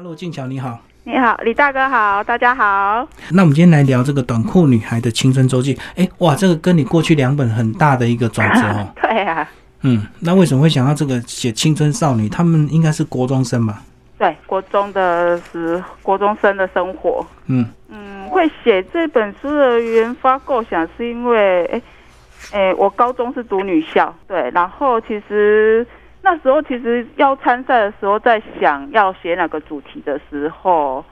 Hello，静巧你好。你好，李大哥好，大家好。那我们今天来聊这个短裤女孩的青春周记。哎，哇，这个跟你过去两本很大的一个转折哦。对啊，嗯，那为什么会想到这个写青春少女？他们应该是国中生吧？对，国中的是国中生的生活。嗯嗯，会写这本书的原发构想是因为，哎哎，我高中是读女校，对，然后其实那时候其实要参赛的时候，在想要写哪个主题的时候，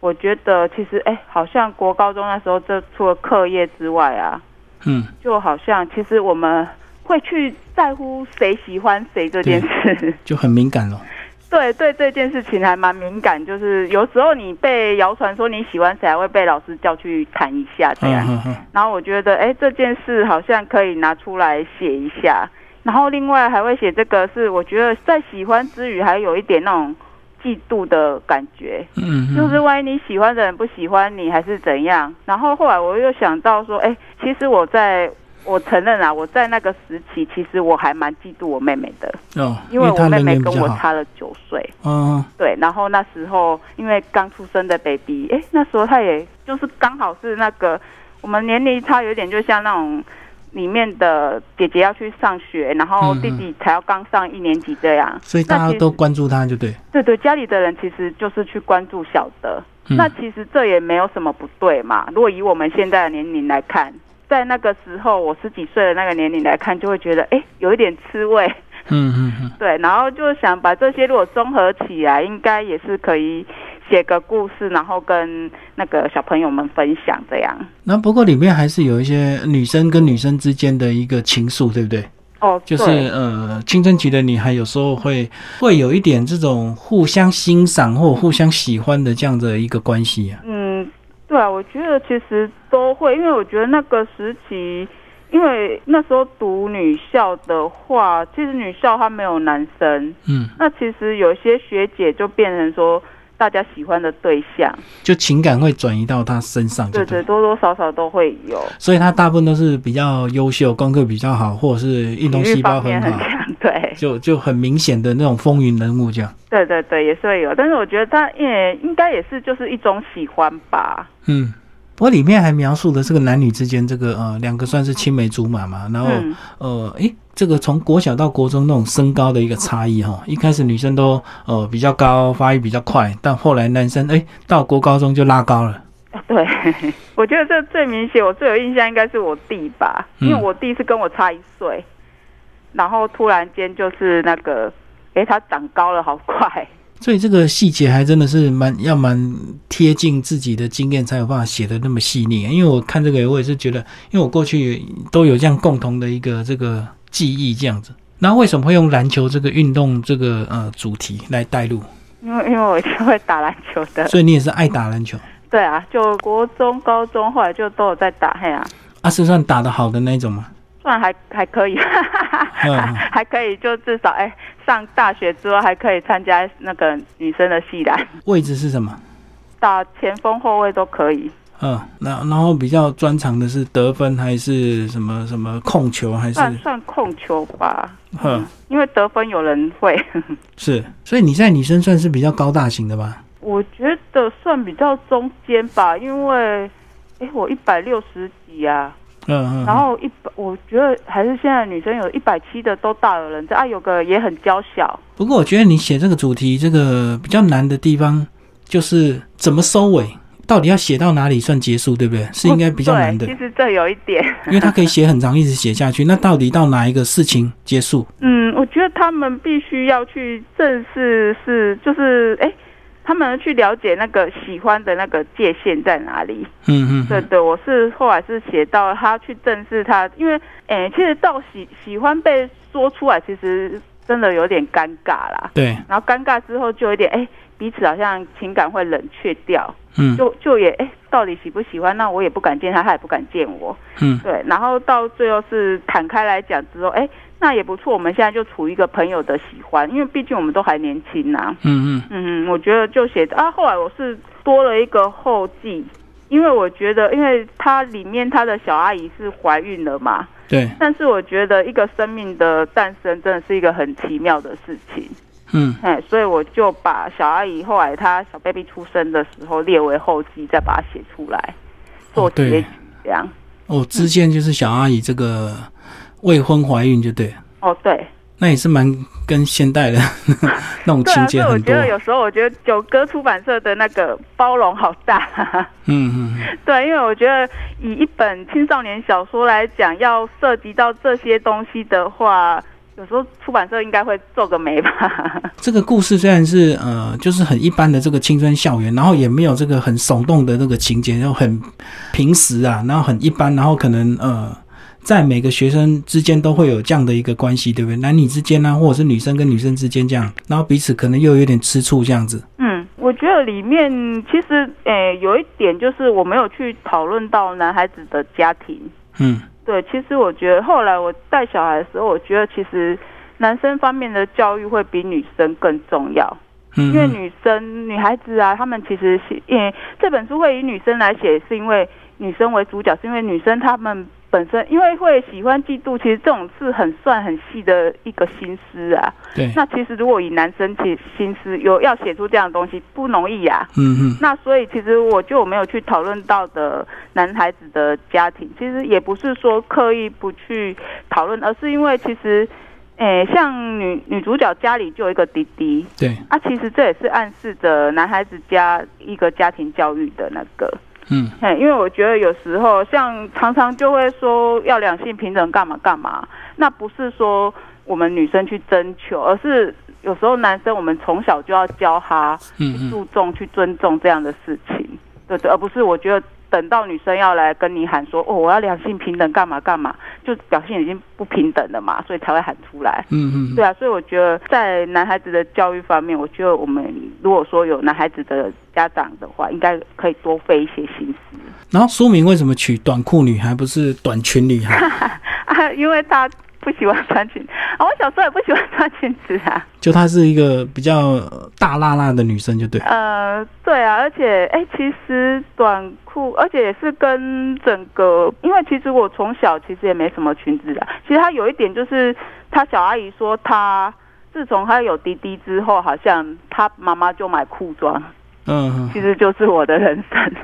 我觉得其实哎，好像国高中那时候，这除了课业之外啊，嗯，就好像其实我们会去在乎谁喜欢谁这件事，就很敏感了。对对，这件事情还蛮敏感，就是有时候你被谣传说你喜欢谁，还会被老师叫去谈一下这样。嗯嗯然后我觉得，哎，这件事好像可以拿出来写一下。然后另外还会写这个，是我觉得在喜欢之余，还有一点那种嫉妒的感觉，嗯嗯，就是万一你喜欢的人不喜欢你，还是怎样。然后后来我又想到说，哎，其实我在。我承认啊，我在那个时期，其实我还蛮嫉妒我妹妹的，哦，因为我妹妹跟我。差了九岁。嗯，对，然后那时候因为刚出生的 baby，哎，那时候她也就是刚好是那个我们年龄差有点，就像那种里面的姐姐要去上学，然后弟弟才要刚上一年级这样。所以大家都关注他，就对。对对，家里的人其实就是去关注小的，嗯那其实这也没有什么不对嘛。如果以我们现在的年龄来看。在那个时候，我十几岁的那个年龄来看，就会觉得哎，有一点吃味。嗯嗯嗯。对，然后就想把这些如果综合起来，应该也是可以写个故事，然后跟那个小朋友们分享这样。那不过里面还是有一些女生跟女生之间的一个情愫，对不对？哦，就是呃，青春期的女孩有时候会会有一点这种互相欣赏或互相喜欢的这样的一个关系啊。嗯。对啊，我觉得其实都会，因为我觉得那个时期，因为那时候读女校的话，其实女校它没有男生，嗯，那其实有些学姐就变成说大家喜欢的对象，就情感会转移到他身上，对对，多多少少都会有，所以他大部分都是比较优秀，功课比较好，或者是运动细胞很好，对，就就很明显的那种风云人物这样。对对对，也是会有，但是我觉得他也应该也是就是一种喜欢吧。嗯，不过里面还描述了这个男女之间这个呃两个算是青梅竹马嘛，然后、嗯、呃诶，这个从国小到国中那种身高的一个差异哈，一开始女生都呃比较高，发育比较快，但后来男生诶到国高中就拉高了。对，我觉得这最明显，我最有印象应该是我弟吧，因为我弟是跟我差一岁，然后突然间就是那个。哎，他长高了，好快！所以这个细节还真的是蛮要蛮贴近自己的经验，才有办法写的那么细腻。因为我看这个，我也是觉得，因为我过去都有这样共同的一个这个记忆，这样子。那为什么会用篮球这个运动这个呃主题来带入？因为因为我是会打篮球的，所以你也是爱打篮球。对啊，就国中、高中，后来就都有在打，嘿啊。啊，是算打得好的那种吗？算还还可以，还可以，就至少哎，上大学之后还可以参加那个女生的系篮。位置是什么？打前锋、后卫都可以。嗯，那然后比较专长的是得分还是什么什么控球还是？算算控球吧。嗯，因为得分有人会。是，所以你在女生算是比较高大型的吧？我觉得算比较中间吧，因为哎，我一百六十几啊。嗯嗯，然后一百，我觉得还是现在女生有一百七的都大有人在啊，有个也很娇小。不过我觉得你写这个主题，这个比较难的地方就是怎么收尾，到底要写到哪里算结束，对不对？是应该比较难的。其实这有一点，因为它可以写很长，一直写下去。那到底到哪一个事情结束？嗯，我觉得他们必须要去正视，是就是哎。他们去了解那个喜欢的那个界限在哪里？嗯嗯，对对，我是后来是写到他去正视他，因为诶，其实到喜喜欢被说出来，其实真的有点尴尬啦。对，然后尴尬之后就有点诶，彼此好像情感会冷却掉。嗯，就就也哎，到底喜不喜欢？那我也不敢见他，他也不敢见我。嗯，对，然后到最后是坦开来讲之后，诶。那也不错，我们现在就处于一个朋友的喜欢，因为毕竟我们都还年轻呐。嗯嗯嗯，我觉得就写啊，后来我是多了一个后记，因为我觉得，因为它里面他的小阿姨是怀孕了嘛。对。但是我觉得一个生命的诞生真的是一个很奇妙的事情。嗯，哎，所以我就把小阿姨后来她小 baby 出生的时候列为后记，再把它写出来做结局这样。哦，支线就是小阿姨这个未婚怀孕就对，哦，对，那也是蛮跟现代的 那种情节很多所以我觉。得有时候我觉得九歌出版社的那个包容好大。嗯嗯嗯，对，因为我觉得以一本青少年小说来讲，要涉及到这些东西的话，有时候出版社应该会皱个眉吧。这个故事虽然是呃，就是很一般的这个青春校园，然后也没有这个很耸动的那个情节，然后很平时啊，然后很一般，然后可能呃，在每个学生之间都会有这样的一个关系，对不对？男女之间啊，或者是女生跟女生之间这样，然后彼此可能又有点吃醋这样子。嗯，我觉得里面其实诶有一点就是我没有去讨论到男孩子的家庭。嗯对，其实我觉得后来我带小孩的时候，我觉得其实男生方面的教育会比女生更重要。嗯，因为女生、女孩子啊，她们其实是，因为这本书会以女生来写，是因为女生为主角，是因为女生她们本身因为会喜欢嫉妒，其实这种是很算很细的一个心思啊。对，那其实如果以男生其心思有要写出这样的东西不容易啊。嗯嗯那所以其实我就没有去讨论到的男孩子的家庭，其实也不是说刻意不去讨论，而是因为其实，诶，像女女主角家里就有一个弟弟，对，啊，其实这也是暗示着男孩子家一个家庭教育的那个，嗯。嘿，因为我觉得有时候像常常就会说要两性平等干嘛干嘛，那不是说我们女生去征求，而是有时候男生我们从小就要教他嗯嗯，注重去尊重这样的事情，对对，而不是我觉得等到女生要来跟你喊说哦我要两性平等干嘛干嘛，就表现已经不平等了嘛，所以才会喊出来。嗯嗯对啊，所以我觉得在男孩子的教育方面，我觉得我们如果说有男孩子的家长的话，应该可以多费一些心思然后说明为什么取短裤女孩，不是短裙女孩？啊，因为他不喜欢穿裙啊，我小时候也不喜欢穿裙子啊。就她是一个比较大辣辣的女生，就对。呃，对啊，而且哎，其实短裤，而且也是跟整个，因为其实我从小其实也没什么裙子的。其实她有一点就是，她小阿姨说她自从她有滴滴之后，好像她妈妈就买裤装。嗯嗯其实就是我的人生。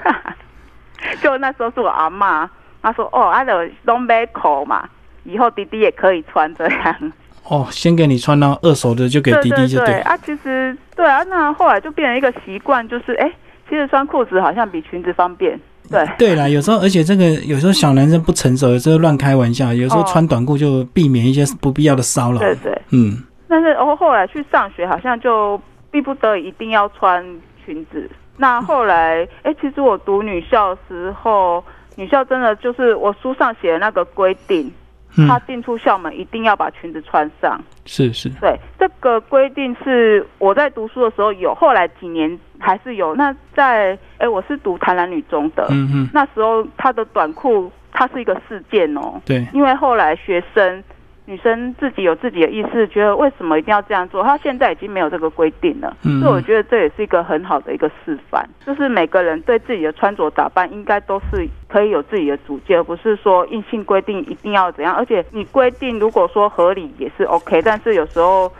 就那时候是我阿妈，她说：“哦，阿的东买裤嘛，以后弟弟也可以穿这样。哦，先给你穿到二手的，就给对弟弟就对对，啊，其实对啊，那后来就变成一个习惯，就是哎，其实穿裤子好像比裙子方便。对，对啦，有时候而且这个有时候小男生不成熟，有时候乱开玩笑，有时候哦穿短裤就避免一些不必要的骚扰。对对。嗯但是哦，后来去上学好像就逼不得已一定要穿裙子。那后来，哎，其实我读女校的时候，女校真的就是我书上写的那个规定。嗯，他进出校门一定要把裙子穿上。是是，对，这个规定是我在读书的时候有，后来几年还是有。那在哎，我是读台南女中的，嗯嗯，那时候她的短裤它是一个事件哦，对，因为后来学生女生自己有自己的意识，觉得为什么一定要这样做？她现在已经没有这个规定了，嗯所以我觉得这也是一个很好的一个示范，就是每个人对自己的穿着打扮应该都是可以有自己的主见，而不是说硬性规定一定要怎样。而且你规定如果说合理也是 OK，但是有时候。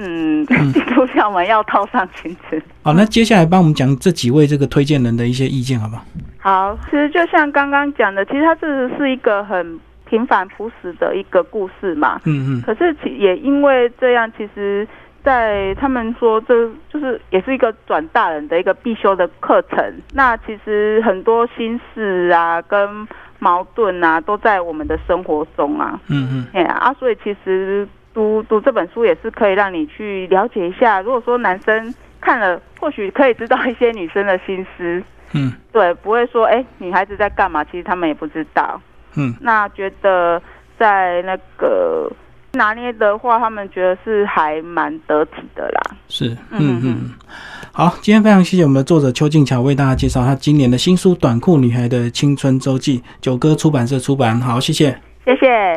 嗯，进出校门要套上裙子。好，那接下来帮我们讲这几位这个推荐人的一些意见，好不好？好，其实就像刚刚讲的，其实它这是一个很平凡朴实的一个故事嘛。嗯嗯，可是其也因为这样，其实，在他们说这就是也是一个转大人的一个必修的课程。那其实很多心事啊，跟矛盾啊，都在我们的生活中啊。嗯嗯，哎呀啊，所以其实读读这本书也是可以让你去了解一下。如果说男生看了，或许可以知道一些女生的心思。嗯对，不会说哎，女孩子在干嘛？其实他们也不知道。嗯，那觉得在那个拿捏的话，他们觉得是还蛮得体的啦。是，嗯嗯嗯。好，今天非常谢谢我们的作者邱静巧为大家介绍他今年的新书《短裤女孩的青春周记》，九歌出版社出版。好，谢谢。谢谢。